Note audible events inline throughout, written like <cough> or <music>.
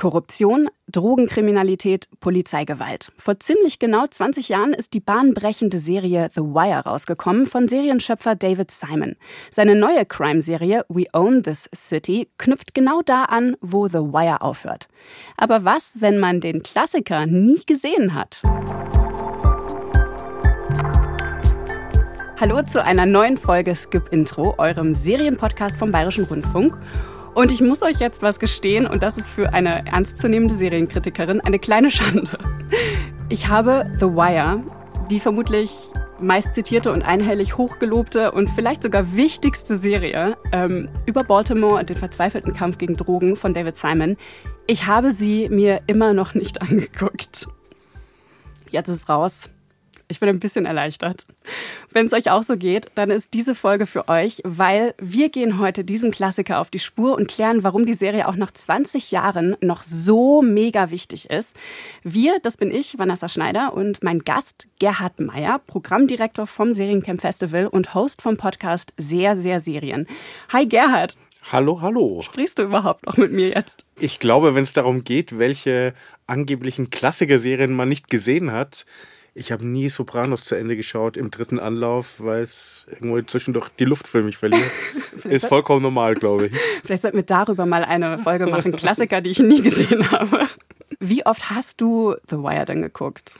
Korruption, Drogenkriminalität, Polizeigewalt. Vor ziemlich genau 20 Jahren ist die bahnbrechende Serie The Wire rausgekommen von Serienschöpfer David Simon. Seine neue Crime-Serie We Own This City knüpft genau da an, wo The Wire aufhört. Aber was, wenn man den Klassiker nie gesehen hat? Hallo zu einer neuen Folge Skip Intro, eurem Serienpodcast vom Bayerischen Rundfunk. Und ich muss euch jetzt was gestehen, und das ist für eine ernstzunehmende Serienkritikerin eine kleine Schande. Ich habe The Wire, die vermutlich meist zitierte und einhellig hochgelobte und vielleicht sogar wichtigste Serie ähm, über Baltimore und den verzweifelten Kampf gegen Drogen von David Simon. Ich habe sie mir immer noch nicht <laughs> angeguckt. Jetzt ist es raus. Ich bin ein bisschen erleichtert. Wenn es euch auch so geht, dann ist diese Folge für euch, weil wir gehen heute diesem Klassiker auf die Spur und klären, warum die Serie auch nach 20 Jahren noch so mega wichtig ist. Wir, das bin ich, Vanessa Schneider und mein Gast Gerhard Meyer, Programmdirektor vom Seriencamp Festival und Host vom Podcast Sehr, sehr Serien. Hi Gerhard. Hallo, hallo. Sprichst du überhaupt noch mit mir jetzt? Ich glaube, wenn es darum geht, welche angeblichen Klassiker-Serien man nicht gesehen hat, ich habe nie Sopranos zu Ende geschaut im dritten Anlauf, weil es irgendwo zwischendurch die Luft für mich verliert. <laughs> Ist vollkommen normal, glaube ich. Vielleicht sollten wir darüber mal eine Folge machen. Klassiker, die ich nie gesehen habe. Wie oft hast du The Wire denn geguckt?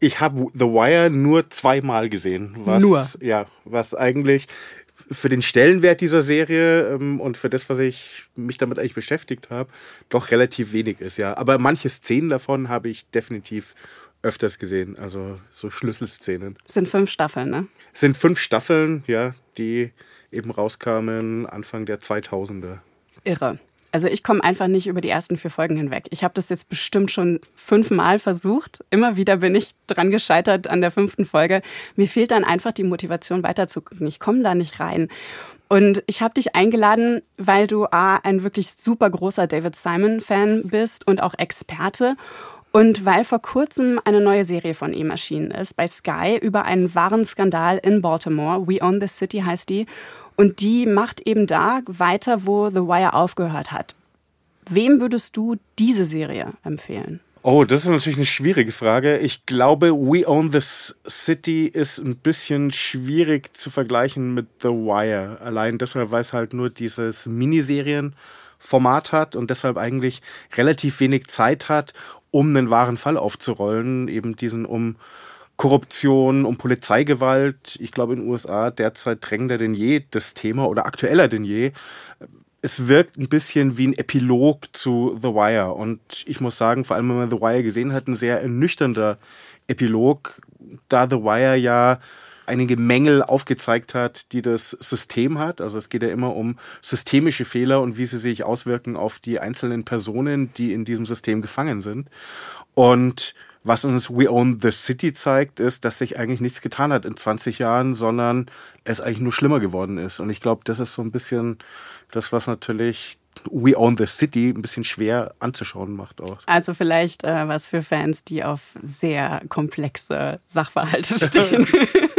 Ich habe The Wire nur zweimal gesehen. Was, nur? Ja, was eigentlich für den Stellenwert dieser Serie ähm, und für das, was ich mich damit eigentlich beschäftigt habe, doch relativ wenig ist, ja. Aber manche Szenen davon habe ich definitiv öfters gesehen, also so Schlüsselszenen. Es sind fünf Staffeln, ne? Es sind fünf Staffeln, ja, die eben rauskamen Anfang der 2000er. Irre. Also ich komme einfach nicht über die ersten vier Folgen hinweg. Ich habe das jetzt bestimmt schon fünfmal versucht. Immer wieder bin ich dran gescheitert an der fünften Folge. Mir fehlt dann einfach die Motivation weiterzugucken. Ich komme da nicht rein. Und ich habe dich eingeladen, weil du A, ein wirklich super großer David Simon-Fan bist und auch Experte. Und weil vor kurzem eine neue Serie von ihm erschienen ist, bei Sky, über einen wahren Skandal in Baltimore. We Own the City heißt die. Und die macht eben da weiter, wo The Wire aufgehört hat. Wem würdest du diese Serie empfehlen? Oh, das ist natürlich eine schwierige Frage. Ich glaube, We Own the City ist ein bisschen schwierig zu vergleichen mit The Wire. Allein deshalb, weil es halt nur dieses Miniserien-Format hat und deshalb eigentlich relativ wenig Zeit hat, um einen wahren Fall aufzurollen, eben diesen um Korruption, um Polizeigewalt. Ich glaube, in den USA derzeit drängender denn je das Thema oder aktueller denn je. Es wirkt ein bisschen wie ein Epilog zu The Wire. Und ich muss sagen, vor allem wenn man The Wire gesehen hat, ein sehr ernüchternder Epilog, da The Wire ja einige Mängel aufgezeigt hat, die das System hat. Also es geht ja immer um systemische Fehler und wie sie sich auswirken auf die einzelnen Personen, die in diesem System gefangen sind. Und was uns We Own the City zeigt, ist, dass sich eigentlich nichts getan hat in 20 Jahren, sondern es eigentlich nur schlimmer geworden ist. Und ich glaube, das ist so ein bisschen das, was natürlich We Own the City ein bisschen schwer anzuschauen macht auch. Also vielleicht äh, was für Fans, die auf sehr komplexe Sachverhalte stehen. <laughs> <laughs>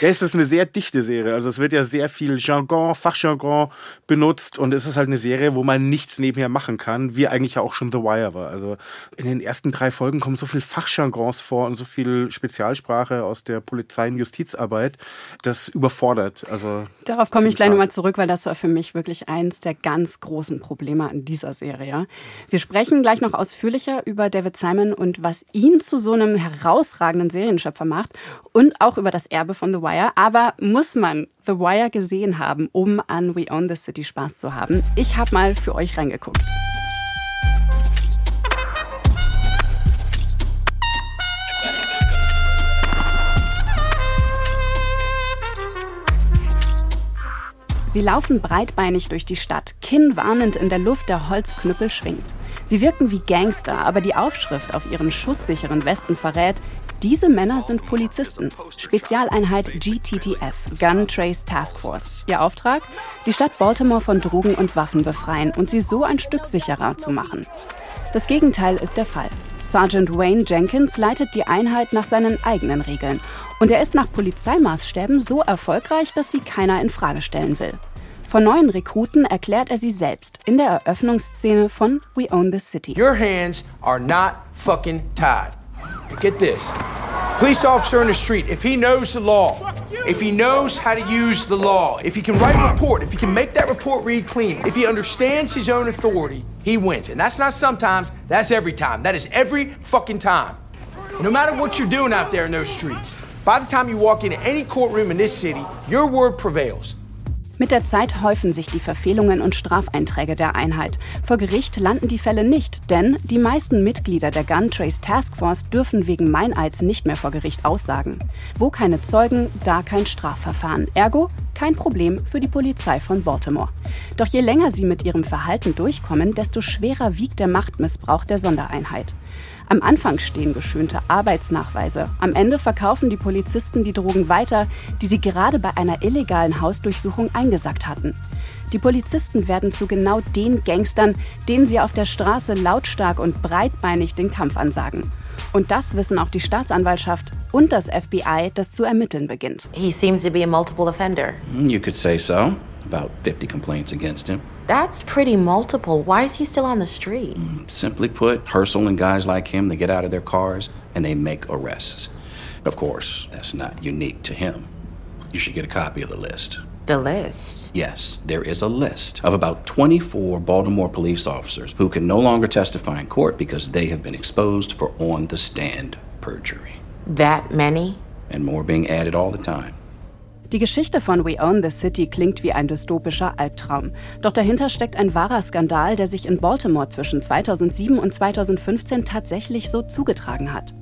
Ja, es ist eine sehr dichte Serie. Also es wird ja sehr viel Jargon, Fachjargon benutzt und es ist halt eine Serie, wo man nichts nebenher machen kann, wie eigentlich ja auch schon The Wire war. Also in den ersten drei Folgen kommen so viel Fachjargons vor und so viel Spezialsprache aus der Polizei- und Justizarbeit, das überfordert. Also Darauf komme ich gleich nochmal zurück, weil das war für mich wirklich eins der ganz großen Probleme an dieser Serie. Wir sprechen gleich noch ausführlicher über David Simon und was ihn zu so einem herausragenden Serienschöpfer macht und auch über das Erbe von The Wire Wire. Aber muss man The Wire gesehen haben, um an We Own the City Spaß zu haben? Ich habe mal für euch reingeguckt. Sie laufen breitbeinig durch die Stadt, kinnwarnend in der Luft, der Holzknüppel schwingt. Sie wirken wie Gangster, aber die Aufschrift auf ihren schusssicheren Westen verrät, diese Männer sind Polizisten, Spezialeinheit GTTF, Gun Trace Task Force. Ihr Auftrag? Die Stadt Baltimore von Drogen und Waffen befreien und sie so ein Stück sicherer zu machen. Das Gegenteil ist der Fall. Sergeant Wayne Jenkins leitet die Einheit nach seinen eigenen Regeln und er ist nach Polizeimaßstäben so erfolgreich, dass sie keiner in Frage stellen will. Von neuen Rekruten erklärt er sie selbst in der Eröffnungsszene von We Own the City. Your hands are not fucking tied. Get this. Police officer in the street, if he knows the law, if he knows how to use the law, if he can write a report, if he can make that report read clean, if he understands his own authority, he wins. And that's not sometimes, that's every time. That is every fucking time. No matter what you're doing out there in those streets, by the time you walk into any courtroom in this city, your word prevails. Mit der Zeit häufen sich die Verfehlungen und Strafeinträge der Einheit. Vor Gericht landen die Fälle nicht, denn die meisten Mitglieder der Gun Trace Task Force dürfen wegen Meineids nicht mehr vor Gericht aussagen. Wo keine Zeugen, da kein Strafverfahren. Ergo kein Problem für die Polizei von Baltimore. Doch je länger sie mit ihrem Verhalten durchkommen, desto schwerer wiegt der Machtmissbrauch der Sondereinheit. Am Anfang stehen geschönte Arbeitsnachweise. Am Ende verkaufen die Polizisten die Drogen weiter, die sie gerade bei einer illegalen Hausdurchsuchung eingesackt hatten. Die Polizisten werden zu genau den Gangstern, denen sie auf der Straße lautstark und breitbeinig den Kampf ansagen. Und das wissen auch die Staatsanwaltschaft und das FBI, das zu ermitteln beginnt. He seems to be a multiple offender. You could say so. About 50 complaints against him. That's pretty multiple. Why is he still on the street? Simply put, Herschel and guys like him, they get out of their cars and they make arrests. Of course, that's not unique to him. You should get a copy of the list. The list. Yes, there is a list of about 24 Baltimore police officers who can no longer testify in court because they have been exposed for on the stand perjury. That many? And more being added all the time. Die Geschichte von We Own the City klingt wie ein dystopischer Albtraum. Doch dahinter steckt ein wahrer Skandal, der sich in Baltimore zwischen 2007 und 2015 tatsächlich so zugetragen hat.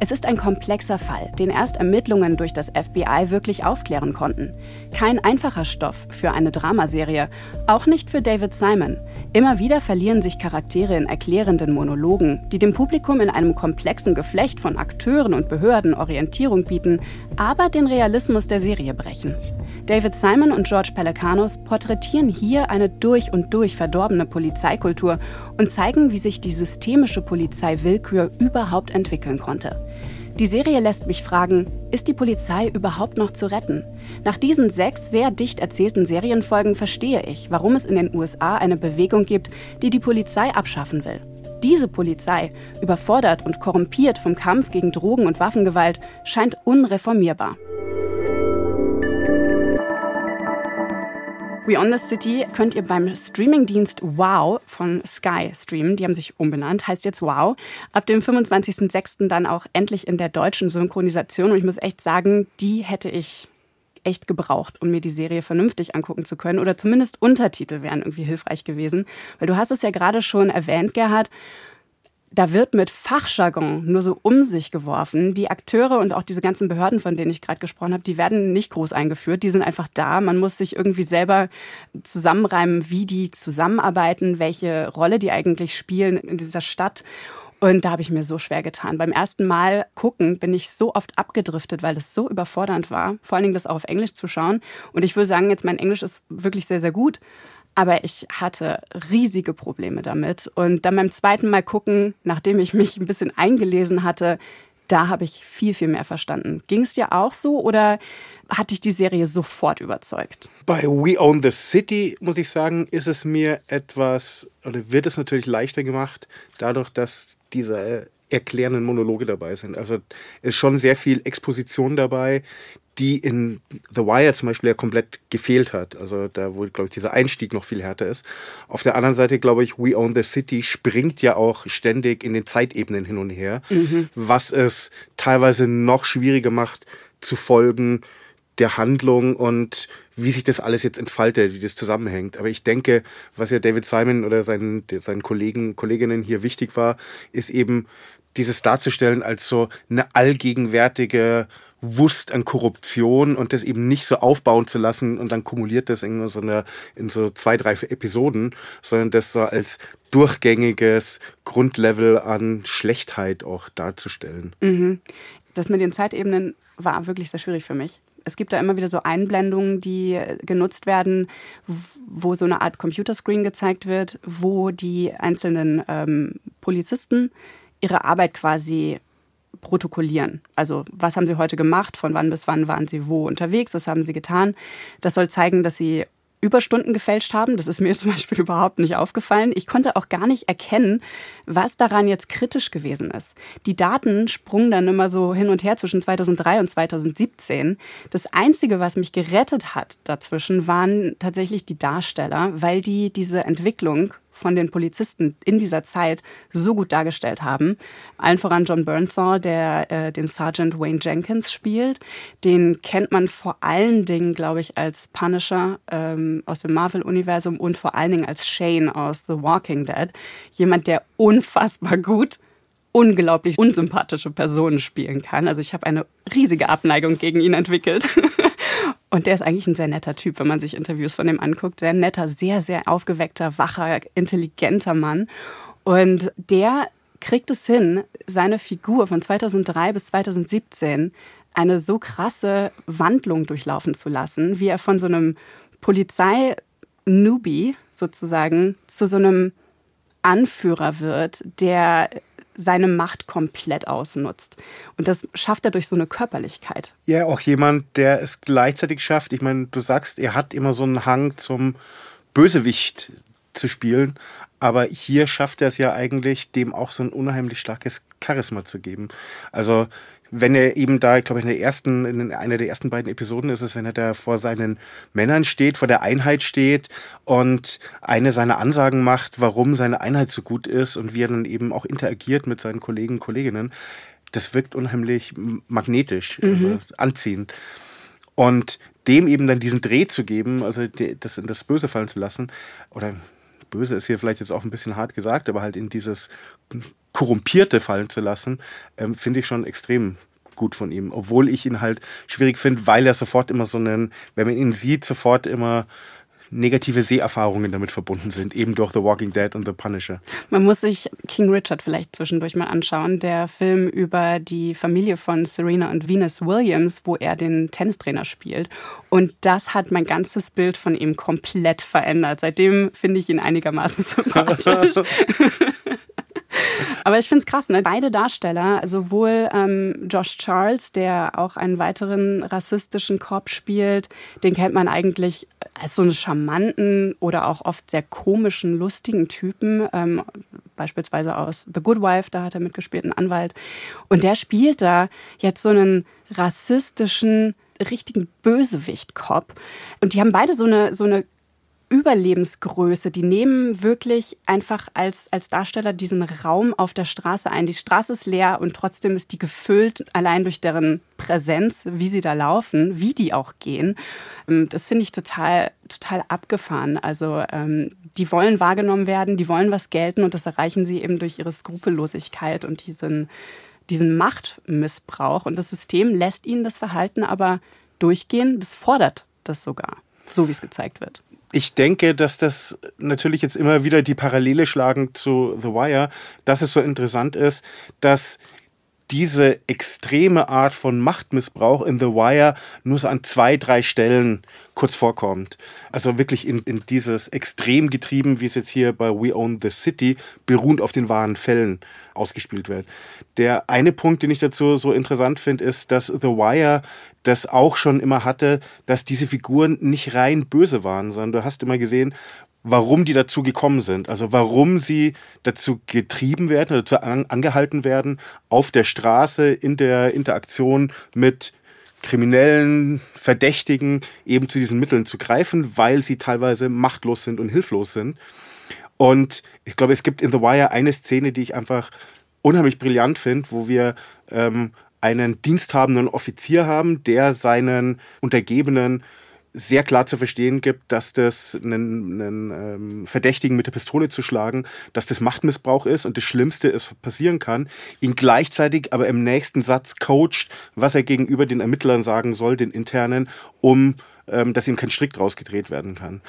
Es ist ein komplexer Fall, den erst Ermittlungen durch das FBI wirklich aufklären konnten. Kein einfacher Stoff für eine Dramaserie, auch nicht für David Simon. Immer wieder verlieren sich Charaktere in erklärenden Monologen, die dem Publikum in einem komplexen Geflecht von Akteuren und Behörden Orientierung bieten, aber den Realismus der Serie brechen. David Simon und George Pelecanos porträtieren hier eine durch und durch verdorbene Polizeikultur und zeigen, wie sich die systemische Polizeiwillkür überhaupt entwickeln konnte. Die Serie lässt mich fragen, ist die Polizei überhaupt noch zu retten? Nach diesen sechs sehr dicht erzählten Serienfolgen verstehe ich, warum es in den USA eine Bewegung gibt, die die Polizei abschaffen will. Diese Polizei, überfordert und korrumpiert vom Kampf gegen Drogen- und Waffengewalt, scheint unreformierbar. We On The City könnt ihr beim Streamingdienst Wow von Sky streamen. Die haben sich umbenannt, heißt jetzt Wow. Ab dem 25.06. dann auch endlich in der deutschen Synchronisation. Und ich muss echt sagen, die hätte ich echt gebraucht, um mir die Serie vernünftig angucken zu können. Oder zumindest Untertitel wären irgendwie hilfreich gewesen. Weil du hast es ja gerade schon erwähnt, Gerhard da wird mit Fachjargon nur so um sich geworfen. Die Akteure und auch diese ganzen Behörden, von denen ich gerade gesprochen habe, die werden nicht groß eingeführt. Die sind einfach da. Man muss sich irgendwie selber zusammenreimen, wie die zusammenarbeiten, welche Rolle die eigentlich spielen in dieser Stadt. Und da habe ich mir so schwer getan. Beim ersten Mal gucken bin ich so oft abgedriftet, weil es so überfordernd war. Vor allen Dingen das auch auf Englisch zu schauen. Und ich würde sagen, jetzt mein Englisch ist wirklich sehr, sehr gut. Aber ich hatte riesige Probleme damit. Und dann beim zweiten Mal gucken, nachdem ich mich ein bisschen eingelesen hatte, da habe ich viel, viel mehr verstanden. Ging es dir auch so oder hat dich die Serie sofort überzeugt? Bei We Own the City, muss ich sagen, ist es mir etwas, oder wird es natürlich leichter gemacht, dadurch, dass diese erklärenden Monologe dabei sind. Also ist schon sehr viel Exposition dabei, die in The Wire zum Beispiel ja komplett gefehlt hat. Also da, wo, glaube ich, dieser Einstieg noch viel härter ist. Auf der anderen Seite, glaube ich, We Own the City springt ja auch ständig in den Zeitebenen hin und her, mhm. was es teilweise noch schwieriger macht zu folgen der Handlung und wie sich das alles jetzt entfaltet, wie das zusammenhängt. Aber ich denke, was ja David Simon oder seinen, seinen Kollegen, Kolleginnen hier wichtig war, ist eben dieses darzustellen als so eine allgegenwärtige Wust an Korruption und das eben nicht so aufbauen zu lassen und dann kumuliert das in so, eine, in so zwei, drei Episoden, sondern das so als durchgängiges Grundlevel an Schlechtheit auch darzustellen. Mhm. Das mit den Zeitebenen war wirklich sehr schwierig für mich. Es gibt da immer wieder so Einblendungen, die genutzt werden, wo so eine Art Computerscreen gezeigt wird, wo die einzelnen ähm, Polizisten ihre Arbeit quasi protokollieren. Also was haben sie heute gemacht, von wann bis wann waren sie wo unterwegs, was haben sie getan. Das soll zeigen, dass sie Überstunden gefälscht haben. Das ist mir <laughs> zum Beispiel überhaupt nicht aufgefallen. Ich konnte auch gar nicht erkennen, was daran jetzt kritisch gewesen ist. Die Daten sprungen dann immer so hin und her zwischen 2003 und 2017. Das Einzige, was mich gerettet hat dazwischen, waren tatsächlich die Darsteller, weil die diese Entwicklung von den Polizisten in dieser Zeit so gut dargestellt haben. Allen voran John Bernthal, der äh, den Sergeant Wayne Jenkins spielt. Den kennt man vor allen Dingen, glaube ich, als Punisher ähm, aus dem Marvel-Universum und vor allen Dingen als Shane aus The Walking Dead. Jemand, der unfassbar gut unglaublich unsympathische Personen spielen kann. Also ich habe eine riesige Abneigung gegen ihn entwickelt. <laughs> Und der ist eigentlich ein sehr netter Typ, wenn man sich Interviews von dem anguckt. Sehr netter, sehr, sehr aufgeweckter, wacher, intelligenter Mann. Und der kriegt es hin, seine Figur von 2003 bis 2017 eine so krasse Wandlung durchlaufen zu lassen, wie er von so einem Polizei-Newbie sozusagen zu so einem Anführer wird, der seine Macht komplett ausnutzt. Und das schafft er durch so eine Körperlichkeit. Ja, auch jemand, der es gleichzeitig schafft. Ich meine, du sagst, er hat immer so einen Hang zum Bösewicht zu spielen. Aber hier schafft er es ja eigentlich, dem auch so ein unheimlich starkes Charisma zu geben. Also wenn er eben da, ich glaube in der ersten, in einer der ersten beiden Episoden ist es, wenn er da vor seinen Männern steht, vor der Einheit steht und eine seiner Ansagen macht, warum seine Einheit so gut ist und wie er dann eben auch interagiert mit seinen Kollegen und Kolleginnen, das wirkt unheimlich magnetisch, mhm. also anziehend. Und dem eben dann diesen Dreh zu geben, also das in das Böse fallen zu lassen, oder böse ist hier vielleicht jetzt auch ein bisschen hart gesagt, aber halt in dieses Korrumpierte fallen zu lassen, ähm, finde ich schon extrem gut von ihm. Obwohl ich ihn halt schwierig finde, weil er sofort immer so einen, wenn man ihn sieht, sofort immer negative Seherfahrungen damit verbunden sind, eben durch The Walking Dead und The Punisher. Man muss sich King Richard vielleicht zwischendurch mal anschauen, der Film über die Familie von Serena und Venus Williams, wo er den Tennistrainer spielt. Und das hat mein ganzes Bild von ihm komplett verändert. Seitdem finde ich ihn einigermaßen <laughs> sympathisch. <laughs> Aber ich finde es krass, ne? Beide Darsteller, sowohl ähm, Josh Charles, der auch einen weiteren rassistischen Korb spielt, den kennt man eigentlich als so einen charmanten oder auch oft sehr komischen, lustigen Typen. Ähm, beispielsweise aus The Good Wife, da hat er mitgespielt, einen Anwalt. Und der spielt da jetzt so einen rassistischen, richtigen Bösewicht-Cop. Und die haben beide so eine, so eine Überlebensgröße. Die nehmen wirklich einfach als, als Darsteller diesen Raum auf der Straße ein. Die Straße ist leer und trotzdem ist die gefüllt, allein durch deren Präsenz, wie sie da laufen, wie die auch gehen. Ähm, das finde ich total, total abgefahren. Also ähm, die wollen wahrgenommen werden, die wollen was gelten und das erreichen sie eben durch ihre Skrupellosigkeit und diesen, diesen Machtmissbrauch. Und das System lässt ihnen das Verhalten aber durchgehen. Das fordert das sogar, so wie es gezeigt wird ich denke, dass das natürlich jetzt immer wieder die Parallele schlagen zu The Wire, dass es so interessant ist, dass diese extreme Art von Machtmissbrauch in The Wire nur so an zwei, drei Stellen kurz vorkommt. Also wirklich in, in dieses Extrem getrieben, wie es jetzt hier bei We Own the City, beruhend auf den wahren Fällen ausgespielt wird. Der eine Punkt, den ich dazu so interessant finde, ist, dass The Wire das auch schon immer hatte, dass diese Figuren nicht rein böse waren, sondern du hast immer gesehen, warum die dazu gekommen sind. Also warum sie dazu getrieben werden, dazu angehalten werden, auf der Straße in der Interaktion mit kriminellen Verdächtigen eben zu diesen Mitteln zu greifen, weil sie teilweise machtlos sind und hilflos sind. Und ich glaube, es gibt in The Wire eine Szene, die ich einfach unheimlich brillant finde, wo wir ähm, einen diensthabenden Offizier haben, der seinen Untergebenen sehr klar zu verstehen gibt, dass das einen, einen ähm, Verdächtigen mit der Pistole zu schlagen, dass das Machtmissbrauch ist und das Schlimmste ist passieren kann, ihn gleichzeitig aber im nächsten Satz coacht, was er gegenüber den Ermittlern sagen soll, den internen, um ähm, dass ihm kein Strick draus gedreht werden kann.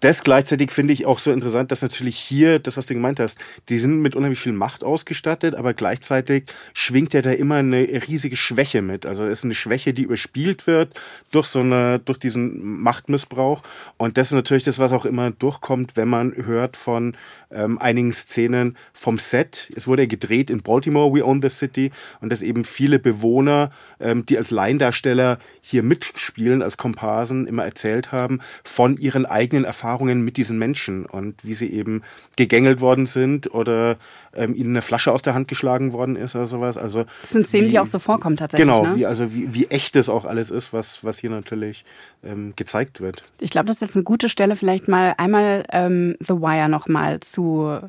Das gleichzeitig finde ich auch so interessant, dass natürlich hier, das, was du gemeint hast, die sind mit unheimlich viel Macht ausgestattet, aber gleichzeitig schwingt ja da immer eine riesige Schwäche mit. Also es ist eine Schwäche, die überspielt wird durch so eine, durch diesen Machtmissbrauch. Und das ist natürlich das, was auch immer durchkommt, wenn man hört von ähm, einigen Szenen vom Set. Es wurde gedreht in Baltimore, We Own the City, und dass eben viele Bewohner, ähm, die als Laiendarsteller hier mitspielen, als Komparsen, immer erzählt haben von ihren eigenen Erfahrungen Erfahrungen mit diesen Menschen und wie sie eben gegängelt worden sind oder ähm, ihnen eine Flasche aus der Hand geschlagen worden ist oder sowas. Also das sind Szenen, wie, die auch so vorkommen tatsächlich. Genau, ne? wie, also wie, wie echt das auch alles ist, was, was hier natürlich ähm, gezeigt wird. Ich glaube, das ist jetzt eine gute Stelle, vielleicht mal einmal ähm, The Wire nochmal zu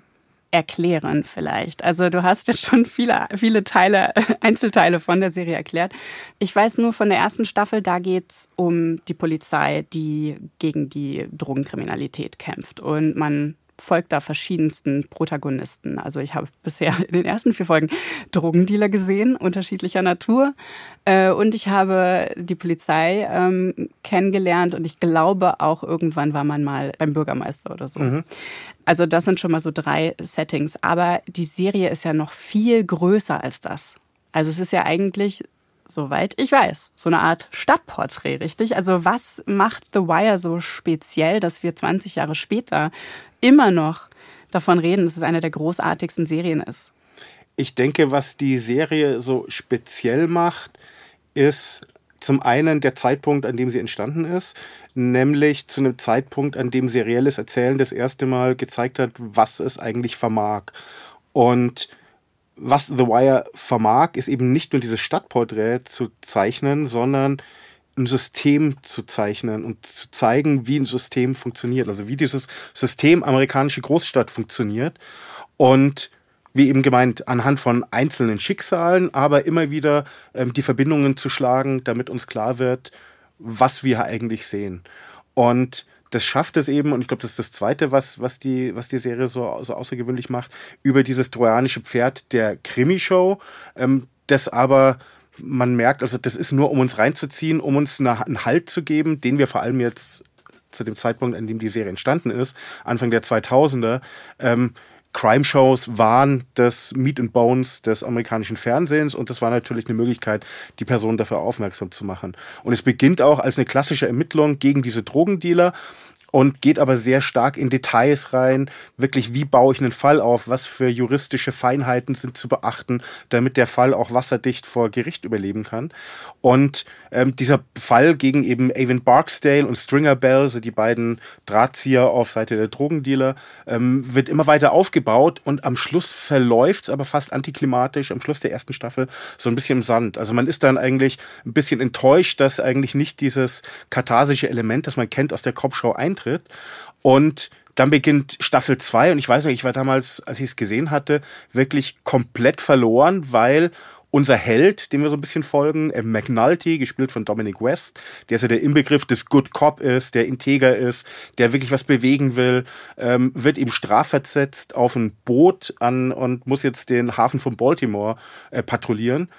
erklären vielleicht. Also du hast jetzt schon viele, viele Teile, <laughs> Einzelteile von der Serie erklärt. Ich weiß nur von der ersten Staffel, da geht's um die Polizei, die gegen die Drogenkriminalität kämpft. Und man folgt da verschiedensten Protagonisten. Also ich habe bisher in den ersten vier Folgen Drogendealer gesehen, unterschiedlicher Natur. Äh, und ich habe die Polizei ähm, kennengelernt und ich glaube auch irgendwann war man mal beim Bürgermeister oder so. Mhm. Also das sind schon mal so drei Settings. Aber die Serie ist ja noch viel größer als das. Also es ist ja eigentlich soweit ich weiß, so eine Art Stadtporträt, richtig? Also was macht The Wire so speziell, dass wir 20 Jahre später immer noch davon reden, dass es eine der großartigsten Serien ist. Ich denke, was die Serie so speziell macht, ist zum einen der Zeitpunkt, an dem sie entstanden ist, nämlich zu einem Zeitpunkt, an dem serielles Erzählen das erste Mal gezeigt hat, was es eigentlich vermag. Und was The Wire vermag, ist eben nicht nur dieses Stadtporträt zu zeichnen, sondern ein System zu zeichnen und zu zeigen, wie ein System funktioniert, also wie dieses System amerikanische Großstadt funktioniert und wie eben gemeint, anhand von einzelnen Schicksalen, aber immer wieder ähm, die Verbindungen zu schlagen, damit uns klar wird, was wir eigentlich sehen. Und das schafft es eben, und ich glaube, das ist das Zweite, was, was, die, was die Serie so, so außergewöhnlich macht, über dieses trojanische Pferd der Krimi-Show, ähm, das aber man merkt, also das ist nur, um uns reinzuziehen, um uns einen Halt zu geben, den wir vor allem jetzt zu dem Zeitpunkt, an dem die Serie entstanden ist, Anfang der 2000er, ähm, Crime-Shows waren das Meat and Bones des amerikanischen Fernsehens und das war natürlich eine Möglichkeit, die Person dafür aufmerksam zu machen. Und es beginnt auch als eine klassische Ermittlung gegen diese Drogendealer und geht aber sehr stark in Details rein. Wirklich, wie baue ich einen Fall auf? Was für juristische Feinheiten sind zu beachten, damit der Fall auch wasserdicht vor Gericht überleben kann? Und ähm, dieser Fall gegen eben Avon Barksdale und Stringer Bell, so die beiden Drahtzieher auf Seite der Drogendealer, ähm, wird immer weiter aufgebaut und am Schluss verläuft es aber fast antiklimatisch, am Schluss der ersten Staffel so ein bisschen im Sand. Also man ist dann eigentlich ein bisschen enttäuscht, dass eigentlich nicht dieses katharsische Element, das man kennt aus der Kopfschau eintritt. Und dann beginnt Staffel 2 und ich weiß noch, ich war damals, als ich es gesehen hatte, wirklich komplett verloren, weil unser Held, dem wir so ein bisschen folgen, äh, McNulty, gespielt von Dominic West, der ist ja der Inbegriff des Good Cop ist, der integer ist, der wirklich was bewegen will, ähm, wird ihm strafversetzt auf ein Boot an und muss jetzt den Hafen von Baltimore äh, patrouillieren.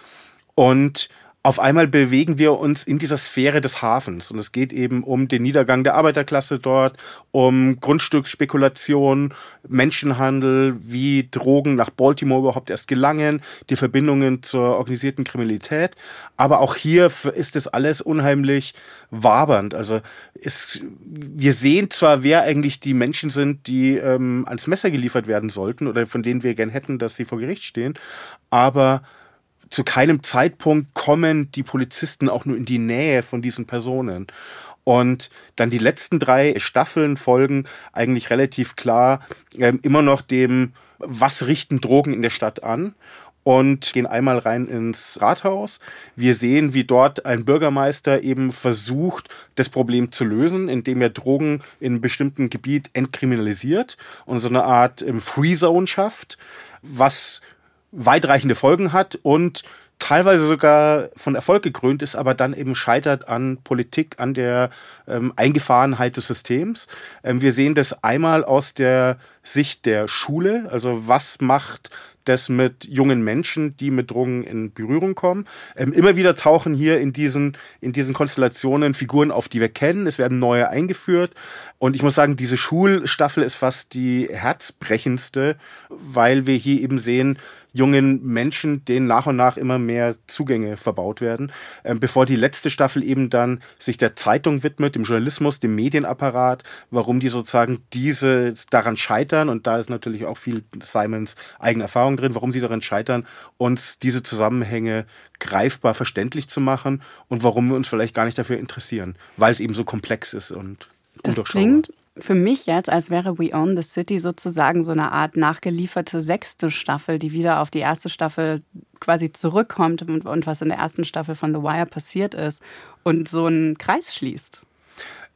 Und auf einmal bewegen wir uns in dieser Sphäre des Hafens und es geht eben um den Niedergang der Arbeiterklasse dort, um Grundstücksspekulation, Menschenhandel, wie Drogen nach Baltimore überhaupt erst gelangen, die Verbindungen zur organisierten Kriminalität. Aber auch hier ist es alles unheimlich wabernd. Also es, wir sehen zwar, wer eigentlich die Menschen sind, die ähm, ans Messer geliefert werden sollten oder von denen wir gern hätten, dass sie vor Gericht stehen, aber zu keinem Zeitpunkt kommen die Polizisten auch nur in die Nähe von diesen Personen. Und dann die letzten drei Staffeln folgen eigentlich relativ klar äh, immer noch dem, was richten Drogen in der Stadt an und gehen einmal rein ins Rathaus. Wir sehen, wie dort ein Bürgermeister eben versucht, das Problem zu lösen, indem er Drogen in einem bestimmten Gebiet entkriminalisiert und so eine Art ähm, Free Zone schafft, was weitreichende Folgen hat und teilweise sogar von Erfolg gekrönt ist, aber dann eben scheitert an Politik, an der ähm, Eingefahrenheit des Systems. Ähm, wir sehen das einmal aus der Sicht der Schule, also was macht das mit jungen Menschen, die mit Drogen in Berührung kommen. Ähm, immer wieder tauchen hier in diesen, in diesen Konstellationen Figuren auf, die wir kennen. Es werden neue eingeführt. Und ich muss sagen, diese Schulstaffel ist fast die herzbrechendste, weil wir hier eben sehen, jungen Menschen, denen nach und nach immer mehr Zugänge verbaut werden, ähm, bevor die letzte Staffel eben dann sich der Zeitung widmet, dem Journalismus, dem Medienapparat, warum die sozusagen diese daran scheitern. Und da ist natürlich auch viel Simons eigene Erfahrung drin, warum sie daran scheitern, uns diese Zusammenhänge greifbar verständlich zu machen und warum wir uns vielleicht gar nicht dafür interessieren, weil es eben so komplex ist und das klingt für mich jetzt, als wäre We Own the City sozusagen so eine Art nachgelieferte sechste Staffel, die wieder auf die erste Staffel quasi zurückkommt und, und was in der ersten Staffel von The Wire passiert ist und so einen Kreis schließt.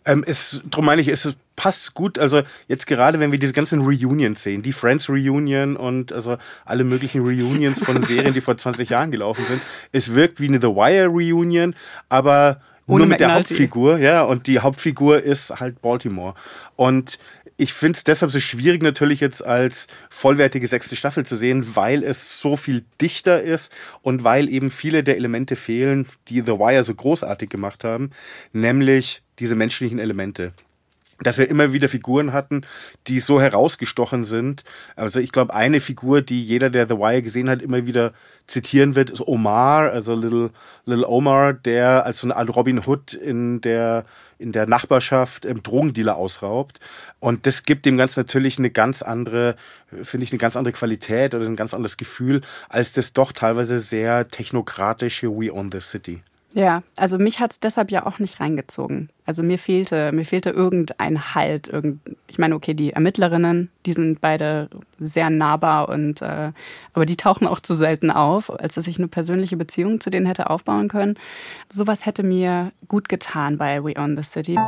Ähm, ist, drum meine ich, es passt gut. Also jetzt gerade, wenn wir diese ganzen Reunions sehen, die Friends Reunion und also alle möglichen Reunions von <laughs> Serien, die vor 20 Jahren gelaufen sind. Es wirkt wie eine The Wire Reunion, aber ohne nur mit der Hauptfigur, ja, und die Hauptfigur ist halt Baltimore. Und ich finde es deshalb so schwierig natürlich jetzt als vollwertige sechste Staffel zu sehen, weil es so viel dichter ist und weil eben viele der Elemente fehlen, die The Wire so großartig gemacht haben, nämlich diese menschlichen Elemente dass wir immer wieder Figuren hatten, die so herausgestochen sind. Also ich glaube, eine Figur, die jeder, der The Wire gesehen hat, immer wieder zitieren wird, ist Omar, also Little, Little Omar, der als so eine Art Robin Hood in der, in der Nachbarschaft ähm, Drogendealer ausraubt. Und das gibt dem Ganzen natürlich eine ganz andere, finde ich, eine ganz andere Qualität oder ein ganz anderes Gefühl, als das doch teilweise sehr technokratische We Own the City. Ja, also mich hat es deshalb ja auch nicht reingezogen. Also mir fehlte, mir fehlte irgendein Halt. Irgend, ich meine, okay, die Ermittlerinnen, die sind beide sehr nahbar und äh, aber die tauchen auch zu selten auf, als dass ich eine persönliche Beziehung zu denen hätte aufbauen können. Sowas hätte mir gut getan bei We Own the City.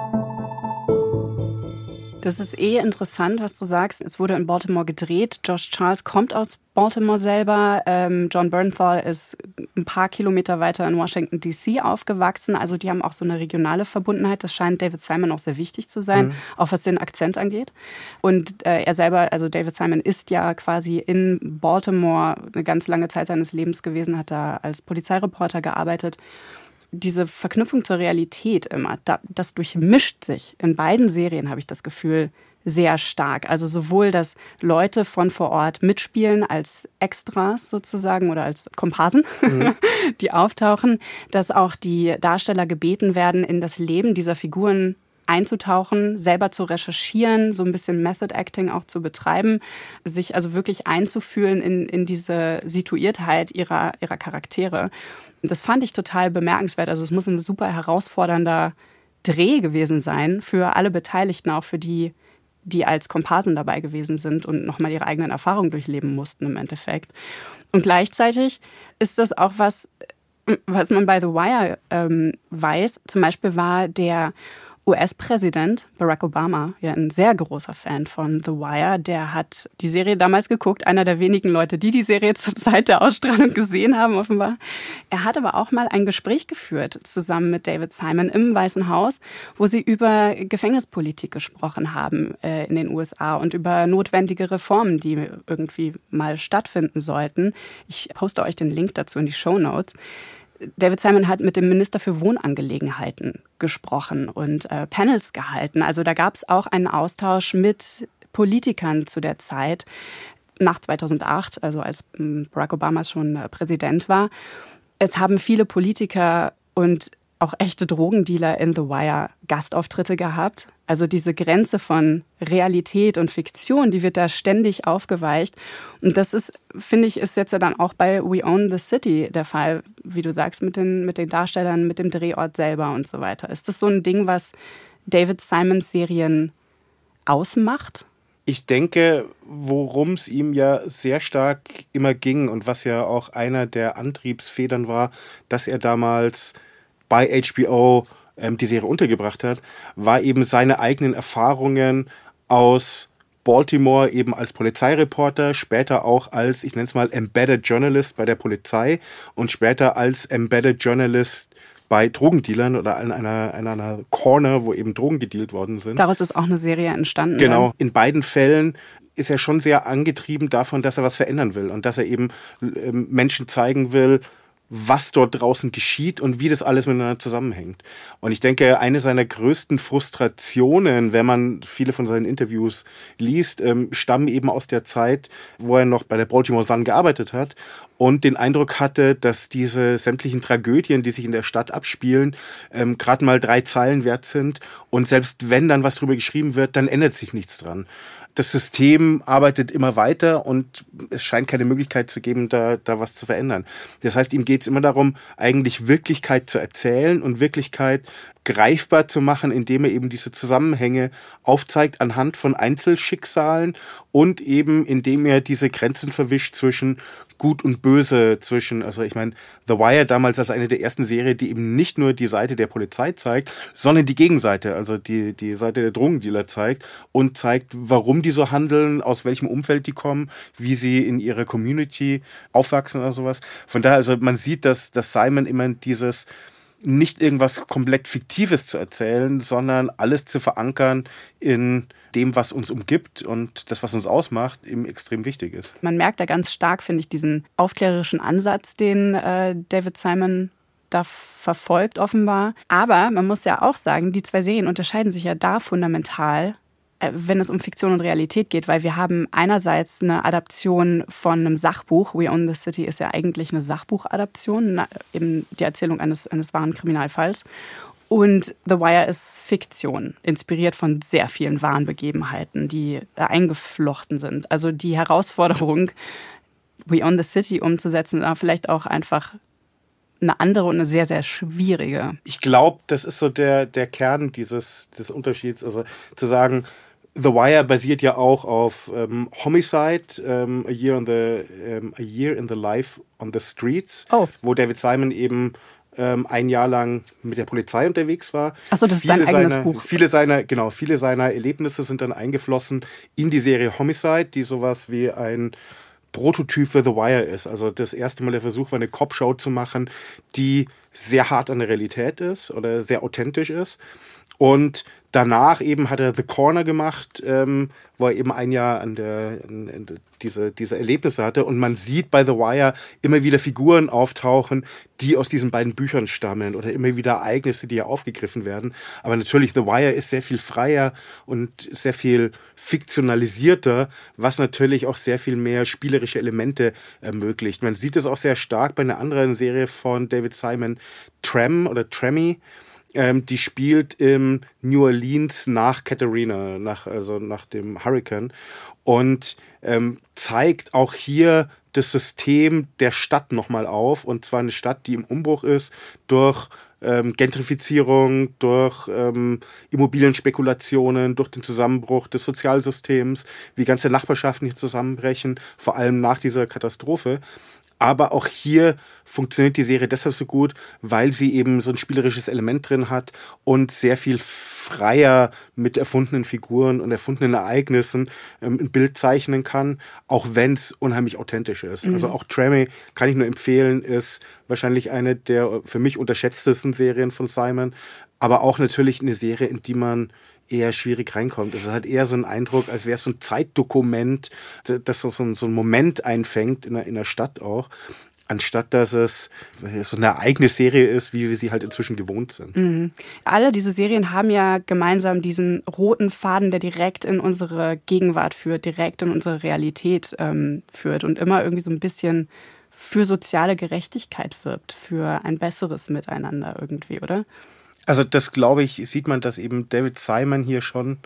Das ist eh interessant, was du sagst. Es wurde in Baltimore gedreht. Josh Charles kommt aus Baltimore selber. Ähm, John Bernthal ist ein paar Kilometer weiter in Washington, D.C. aufgewachsen. Also die haben auch so eine regionale Verbundenheit. Das scheint David Simon auch sehr wichtig zu sein, mhm. auch was den Akzent angeht. Und äh, er selber, also David Simon ist ja quasi in Baltimore eine ganz lange Zeit seines Lebens gewesen, hat da als Polizeireporter gearbeitet diese Verknüpfung zur Realität immer, das durchmischt sich. In beiden Serien habe ich das Gefühl sehr stark. Also sowohl, dass Leute von vor Ort mitspielen als Extras sozusagen oder als Komparsen, mhm. <laughs> die auftauchen, dass auch die Darsteller gebeten werden, in das Leben dieser Figuren einzutauchen, selber zu recherchieren, so ein bisschen Method Acting auch zu betreiben, sich also wirklich einzufühlen in, in diese Situiertheit ihrer, ihrer Charaktere. Das fand ich total bemerkenswert. Also es muss ein super herausfordernder Dreh gewesen sein für alle Beteiligten, auch für die, die als Komparsen dabei gewesen sind und nochmal ihre eigenen Erfahrungen durchleben mussten im Endeffekt. Und gleichzeitig ist das auch was, was man bei The Wire ähm, weiß. Zum Beispiel war der US-Präsident Barack Obama, ja ein sehr großer Fan von The Wire, der hat die Serie damals geguckt, einer der wenigen Leute, die die Serie <laughs> zur Zeit der Ausstrahlung gesehen haben, offenbar. Er hat aber auch mal ein Gespräch geführt zusammen mit David Simon im Weißen Haus, wo sie über Gefängnispolitik gesprochen haben äh, in den USA und über notwendige Reformen, die irgendwie mal stattfinden sollten. Ich poste euch den Link dazu in die Show Notes. David Simon hat mit dem Minister für Wohnangelegenheiten gesprochen und äh, Panels gehalten. Also da gab es auch einen Austausch mit Politikern zu der Zeit, nach 2008, also als hm, Barack Obama schon äh, Präsident war. Es haben viele Politiker und auch echte Drogendealer in The Wire Gastauftritte gehabt. Also diese Grenze von Realität und Fiktion, die wird da ständig aufgeweicht. Und das ist, finde ich, ist jetzt ja dann auch bei We Own the City der Fall, wie du sagst, mit den, mit den Darstellern, mit dem Drehort selber und so weiter. Ist das so ein Ding, was David Simons Serien ausmacht? Ich denke, worum es ihm ja sehr stark immer ging und was ja auch einer der Antriebsfedern war, dass er damals bei HBO ähm, die Serie untergebracht hat, war eben seine eigenen Erfahrungen aus Baltimore eben als Polizeireporter, später auch als, ich nenne es mal, Embedded Journalist bei der Polizei und später als Embedded Journalist bei Drogendealern oder in einer, in einer Corner, wo eben Drogen gedealt worden sind. Daraus ist auch eine Serie entstanden. Genau. In beiden Fällen ist er schon sehr angetrieben davon, dass er was verändern will und dass er eben äh, Menschen zeigen will, was dort draußen geschieht und wie das alles miteinander zusammenhängt. Und ich denke, eine seiner größten Frustrationen, wenn man viele von seinen Interviews liest, ähm, stammen eben aus der Zeit, wo er noch bei der Baltimore Sun gearbeitet hat und den Eindruck hatte, dass diese sämtlichen Tragödien, die sich in der Stadt abspielen, ähm, gerade mal drei Zeilen wert sind. Und selbst wenn dann was drüber geschrieben wird, dann ändert sich nichts dran das System arbeitet immer weiter und es scheint keine Möglichkeit zu geben, da, da was zu verändern. Das heißt, ihm geht es immer darum, eigentlich Wirklichkeit zu erzählen und Wirklichkeit greifbar zu machen, indem er eben diese Zusammenhänge aufzeigt anhand von Einzelschicksalen und eben indem er diese Grenzen verwischt zwischen Gut und Böse zwischen, also ich meine, The Wire damals als eine der ersten Serien, die eben nicht nur die Seite der Polizei zeigt, sondern die Gegenseite, also die, die Seite der Drogendealer zeigt und zeigt, warum die so handeln, aus welchem Umfeld die kommen, wie sie in ihrer Community aufwachsen oder sowas. Von daher, also man sieht, dass, dass Simon immer dieses, nicht irgendwas komplett Fiktives zu erzählen, sondern alles zu verankern in dem, was uns umgibt und das, was uns ausmacht, eben extrem wichtig ist. Man merkt da ganz stark, finde ich, diesen aufklärerischen Ansatz, den äh, David Simon da verfolgt offenbar. Aber man muss ja auch sagen, die zwei Serien unterscheiden sich ja da fundamental wenn es um Fiktion und Realität geht, weil wir haben einerseits eine Adaption von einem Sachbuch. We Own the City ist ja eigentlich eine Sachbuchadaption, eben die Erzählung eines, eines wahren Kriminalfalls. Und The Wire ist Fiktion, inspiriert von sehr vielen wahren Begebenheiten, die eingeflochten sind. Also die Herausforderung, We Own the City umzusetzen, war vielleicht auch einfach eine andere und eine sehr, sehr schwierige. Ich glaube, das ist so der, der Kern dieses des Unterschieds. Also zu sagen, The Wire basiert ja auch auf ähm, Homicide, ähm, a, year on the, ähm, a Year in the Life on the Streets, oh. wo David Simon eben ähm, ein Jahr lang mit der Polizei unterwegs war. Achso, das viele ist sein eigenes seiner, Buch. Viele seiner, genau, viele seiner Erlebnisse sind dann eingeflossen in die Serie Homicide, die sowas wie ein Prototyp für The Wire ist. Also das erste Mal der Versuch war, eine Cop-Show zu machen, die sehr hart an der Realität ist oder sehr authentisch ist. Und danach eben hat er The Corner gemacht, ähm, wo er eben ein Jahr an der, an, an diese, diese Erlebnisse hatte. Und man sieht bei The Wire immer wieder Figuren auftauchen, die aus diesen beiden Büchern stammen oder immer wieder Ereignisse, die ja aufgegriffen werden. Aber natürlich, The Wire ist sehr viel freier und sehr viel fiktionalisierter, was natürlich auch sehr viel mehr spielerische Elemente ermöglicht. Man sieht es auch sehr stark bei einer anderen Serie von David Simon, Tram oder Trammy ähm, die spielt im New Orleans nach Katharina, nach, also nach dem Hurricane. Und ähm, zeigt auch hier das System der Stadt nochmal auf. Und zwar eine Stadt, die im Umbruch ist durch ähm, Gentrifizierung, durch ähm, Immobilienspekulationen, durch den Zusammenbruch des Sozialsystems, wie ganze Nachbarschaften hier zusammenbrechen, vor allem nach dieser Katastrophe. Aber auch hier funktioniert die Serie deshalb so gut, weil sie eben so ein spielerisches Element drin hat und sehr viel freier mit erfundenen Figuren und erfundenen Ereignissen ähm, ein Bild zeichnen kann, auch wenn es unheimlich authentisch ist. Mhm. Also auch Tremé kann ich nur empfehlen, ist wahrscheinlich eine der für mich unterschätztesten Serien von Simon, aber auch natürlich eine Serie, in die man eher schwierig reinkommt. Es hat eher so einen Eindruck, als wäre es so ein Zeitdokument, das so ein, so ein Moment einfängt in der, in der Stadt auch anstatt dass es so eine eigene Serie ist, wie wir sie halt inzwischen gewohnt sind. Mhm. Alle diese Serien haben ja gemeinsam diesen roten Faden, der direkt in unsere Gegenwart führt, direkt in unsere Realität ähm, führt und immer irgendwie so ein bisschen für soziale Gerechtigkeit wirbt, für ein besseres Miteinander irgendwie, oder? Also das glaube ich, sieht man, dass eben David Simon hier schon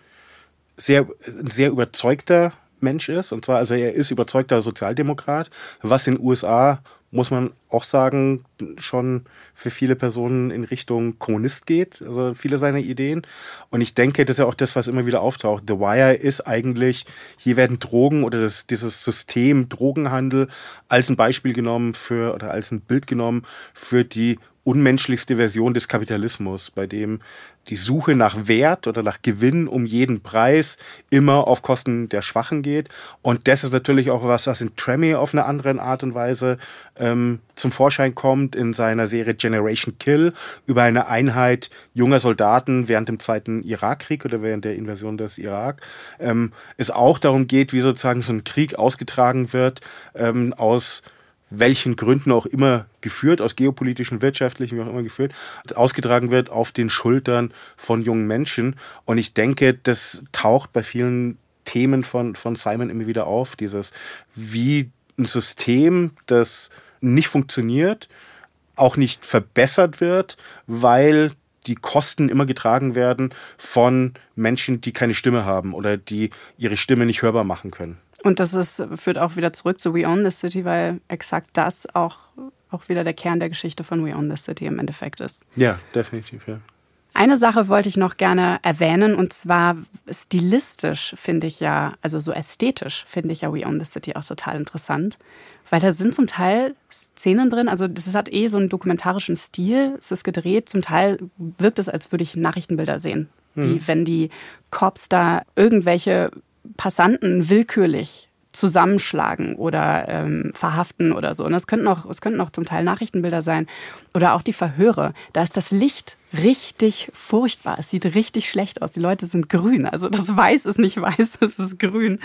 sehr, sehr überzeugter Mensch ist. Und zwar, also er ist überzeugter Sozialdemokrat, was in den USA, muss man auch sagen, schon für viele Personen in Richtung Kommunist geht. Also viele seiner Ideen. Und ich denke, das ist ja auch das, was immer wieder auftaucht. The Wire ist eigentlich, hier werden Drogen oder das, dieses System Drogenhandel als ein Beispiel genommen für oder als ein Bild genommen für die unmenschlichste Version des Kapitalismus, bei dem die Suche nach Wert oder nach Gewinn um jeden Preis immer auf Kosten der Schwachen geht. Und das ist natürlich auch was, was in Tremmy auf eine andere Art und Weise ähm, zum Vorschein kommt in seiner Serie Generation Kill über eine Einheit junger Soldaten während dem Zweiten Irakkrieg oder während der Invasion des Irak. Ähm, es auch darum geht, wie sozusagen so ein Krieg ausgetragen wird ähm, aus welchen Gründen auch immer geführt, aus geopolitischen, wirtschaftlichen, wie auch immer geführt, ausgetragen wird auf den Schultern von jungen Menschen. Und ich denke, das taucht bei vielen Themen von, von Simon immer wieder auf, dieses, wie ein System, das nicht funktioniert, auch nicht verbessert wird, weil die Kosten immer getragen werden von Menschen, die keine Stimme haben oder die ihre Stimme nicht hörbar machen können. Und das ist, führt auch wieder zurück zu We Own the City, weil exakt das auch, auch wieder der Kern der Geschichte von We Own the City im Endeffekt ist. Ja, definitiv, ja. Eine Sache wollte ich noch gerne erwähnen und zwar stilistisch finde ich ja, also so ästhetisch finde ich ja We Own the City auch total interessant, weil da sind zum Teil Szenen drin, also das hat eh so einen dokumentarischen Stil, es ist gedreht, zum Teil wirkt es, als würde ich Nachrichtenbilder sehen, hm. wie wenn die Cops da irgendwelche Passanten willkürlich zusammenschlagen oder ähm, verhaften oder so. Und das könnten auch, es könnten auch zum Teil Nachrichtenbilder sein oder auch die Verhöre. Da ist das Licht richtig furchtbar. Es sieht richtig schlecht aus. Die Leute sind grün. Also das <laughs> Weiß ist nicht weiß, <laughs> es ist grün.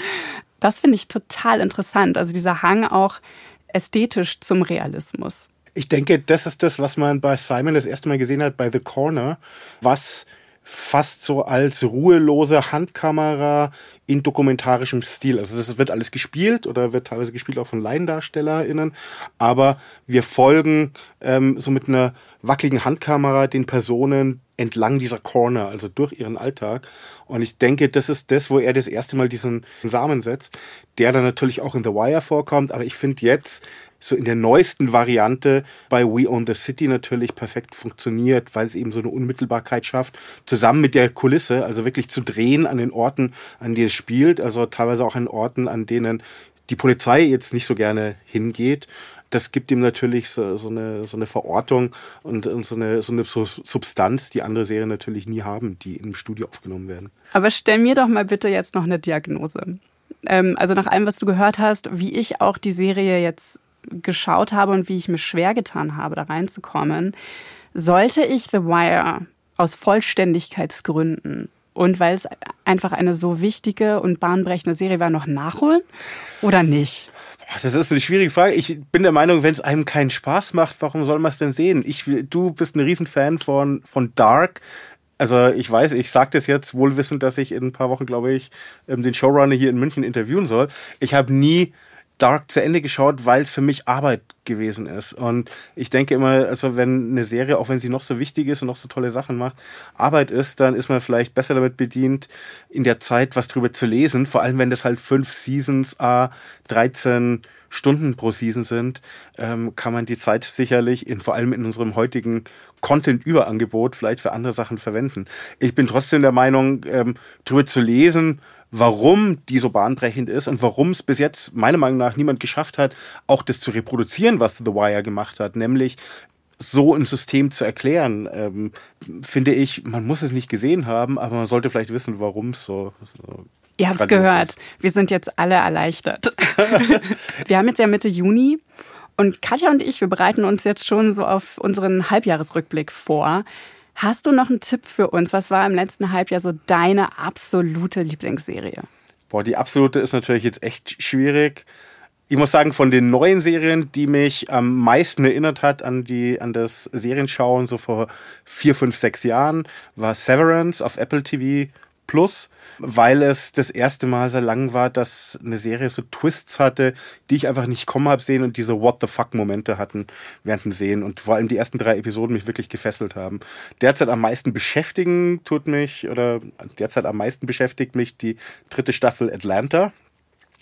Das finde ich total interessant. Also dieser Hang auch ästhetisch zum Realismus. Ich denke, das ist das, was man bei Simon das erste Mal gesehen hat bei The Corner, was fast so als ruhelose Handkamera in dokumentarischem Stil. Also das wird alles gespielt oder wird teilweise gespielt auch von LaiendarstellerInnen, aber wir folgen ähm, so mit einer wackeligen Handkamera den Personen entlang dieser Corner, also durch ihren Alltag. Und ich denke, das ist das, wo er das erste Mal diesen Samen setzt, der dann natürlich auch in The Wire vorkommt. Aber ich finde jetzt so in der neuesten Variante bei We Own the City natürlich perfekt funktioniert, weil es eben so eine Unmittelbarkeit schafft, zusammen mit der Kulisse, also wirklich zu drehen an den Orten, an denen es spielt, also teilweise auch an Orten, an denen die Polizei jetzt nicht so gerne hingeht. Das gibt ihm natürlich so, so, eine, so eine Verortung und, und so, eine, so eine Substanz, die andere Serien natürlich nie haben, die im Studio aufgenommen werden. Aber stell mir doch mal bitte jetzt noch eine Diagnose. Ähm, also nach allem, was du gehört hast, wie ich auch die Serie jetzt geschaut habe und wie ich mir schwer getan habe, da reinzukommen, sollte ich The Wire aus Vollständigkeitsgründen und weil es einfach eine so wichtige und bahnbrechende Serie war, noch nachholen oder nicht? Das ist eine schwierige Frage. Ich bin der Meinung, wenn es einem keinen Spaß macht, warum soll man es denn sehen? Ich, du bist ein Riesenfan von, von Dark. Also ich weiß, ich sage das jetzt wohlwissend, dass ich in ein paar Wochen, glaube ich, ähm, den Showrunner hier in München interviewen soll. Ich habe nie Dark zu Ende geschaut, weil es für mich Arbeit gewesen ist. Und ich denke immer, also wenn eine Serie, auch wenn sie noch so wichtig ist und noch so tolle Sachen macht, Arbeit ist, dann ist man vielleicht besser damit bedient, in der Zeit was drüber zu lesen. Vor allem, wenn das halt fünf Seasons, a 13 Stunden pro Season sind, ähm, kann man die Zeit sicherlich in, vor allem in unserem heutigen Content-Überangebot vielleicht für andere Sachen verwenden. Ich bin trotzdem der Meinung, ähm, drüber zu lesen, warum die so bahnbrechend ist und warum es bis jetzt meiner Meinung nach niemand geschafft hat, auch das zu reproduzieren, was The Wire gemacht hat, nämlich so ein System zu erklären, ähm, finde ich, man muss es nicht gesehen haben, aber man sollte vielleicht wissen, warum es so, so Ihr habt es gehört. Wir sind jetzt alle erleichtert. <laughs> wir haben jetzt ja Mitte Juni und Katja und ich, wir bereiten uns jetzt schon so auf unseren Halbjahresrückblick vor. Hast du noch einen Tipp für uns? Was war im letzten Halbjahr so deine absolute Lieblingsserie? Boah, die absolute ist natürlich jetzt echt schwierig. Ich muss sagen, von den neuen Serien, die mich am meisten erinnert hat an die, an das Serienschauen so vor vier, fünf, sechs Jahren, war Severance auf Apple TV Plus weil es das erste Mal so lang war, dass eine Serie so Twists hatte, die ich einfach nicht kommen habe sehen und diese What the fuck Momente hatten während dem Sehen und vor allem die ersten drei Episoden mich wirklich gefesselt haben. Derzeit am meisten beschäftigen tut mich oder derzeit am meisten beschäftigt mich die dritte Staffel Atlanta,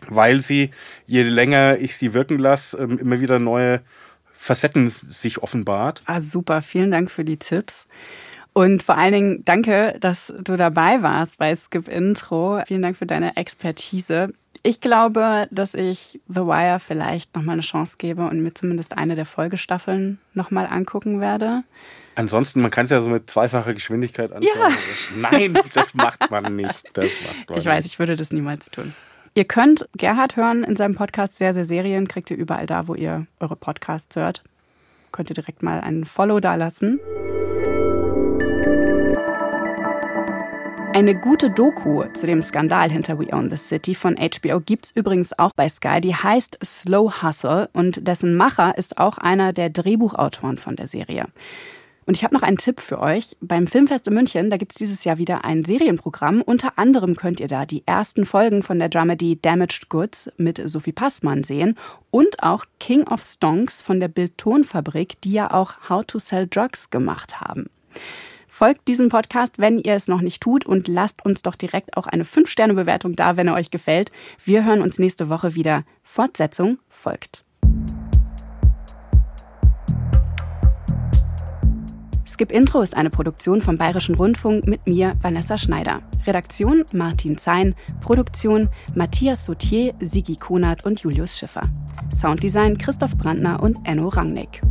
weil sie je länger ich sie wirken lasse, ähm, immer wieder neue Facetten sich offenbart. Ah, super. Vielen Dank für die Tipps. Und vor allen Dingen danke, dass du dabei warst bei Skip Intro. Vielen Dank für deine Expertise. Ich glaube, dass ich The Wire vielleicht nochmal eine Chance gebe und mir zumindest eine der Folgestaffeln nochmal angucken werde. Ansonsten, man kann es ja so mit zweifacher Geschwindigkeit anschauen. Ja. <laughs> Nein, das macht man nicht. Das macht man ich weiß, ich würde das niemals tun. Ihr könnt Gerhard hören in seinem Podcast Sehr, sehr Serien. Kriegt ihr überall da, wo ihr eure Podcasts hört. Könnt ihr direkt mal einen Follow da lassen. Eine gute Doku zu dem Skandal hinter We Own the City von HBO gibt's übrigens auch bei Sky. Die heißt Slow Hustle und dessen Macher ist auch einer der Drehbuchautoren von der Serie. Und ich habe noch einen Tipp für euch. Beim Filmfest in München, da gibt's dieses Jahr wieder ein Serienprogramm. Unter anderem könnt ihr da die ersten Folgen von der Dramedy Damaged Goods mit Sophie Passmann sehen und auch King of Stonks von der Bildtonfabrik, die ja auch How to Sell Drugs gemacht haben. Folgt diesem Podcast, wenn ihr es noch nicht tut und lasst uns doch direkt auch eine 5-Sterne-Bewertung da, wenn er euch gefällt. Wir hören uns nächste Woche wieder. Fortsetzung folgt. Skip Intro ist eine Produktion vom Bayerischen Rundfunk mit mir, Vanessa Schneider. Redaktion Martin Zein, Produktion Matthias Sautier, Sigi Kunert und Julius Schiffer. Sounddesign Christoph Brandner und Enno Rangnick.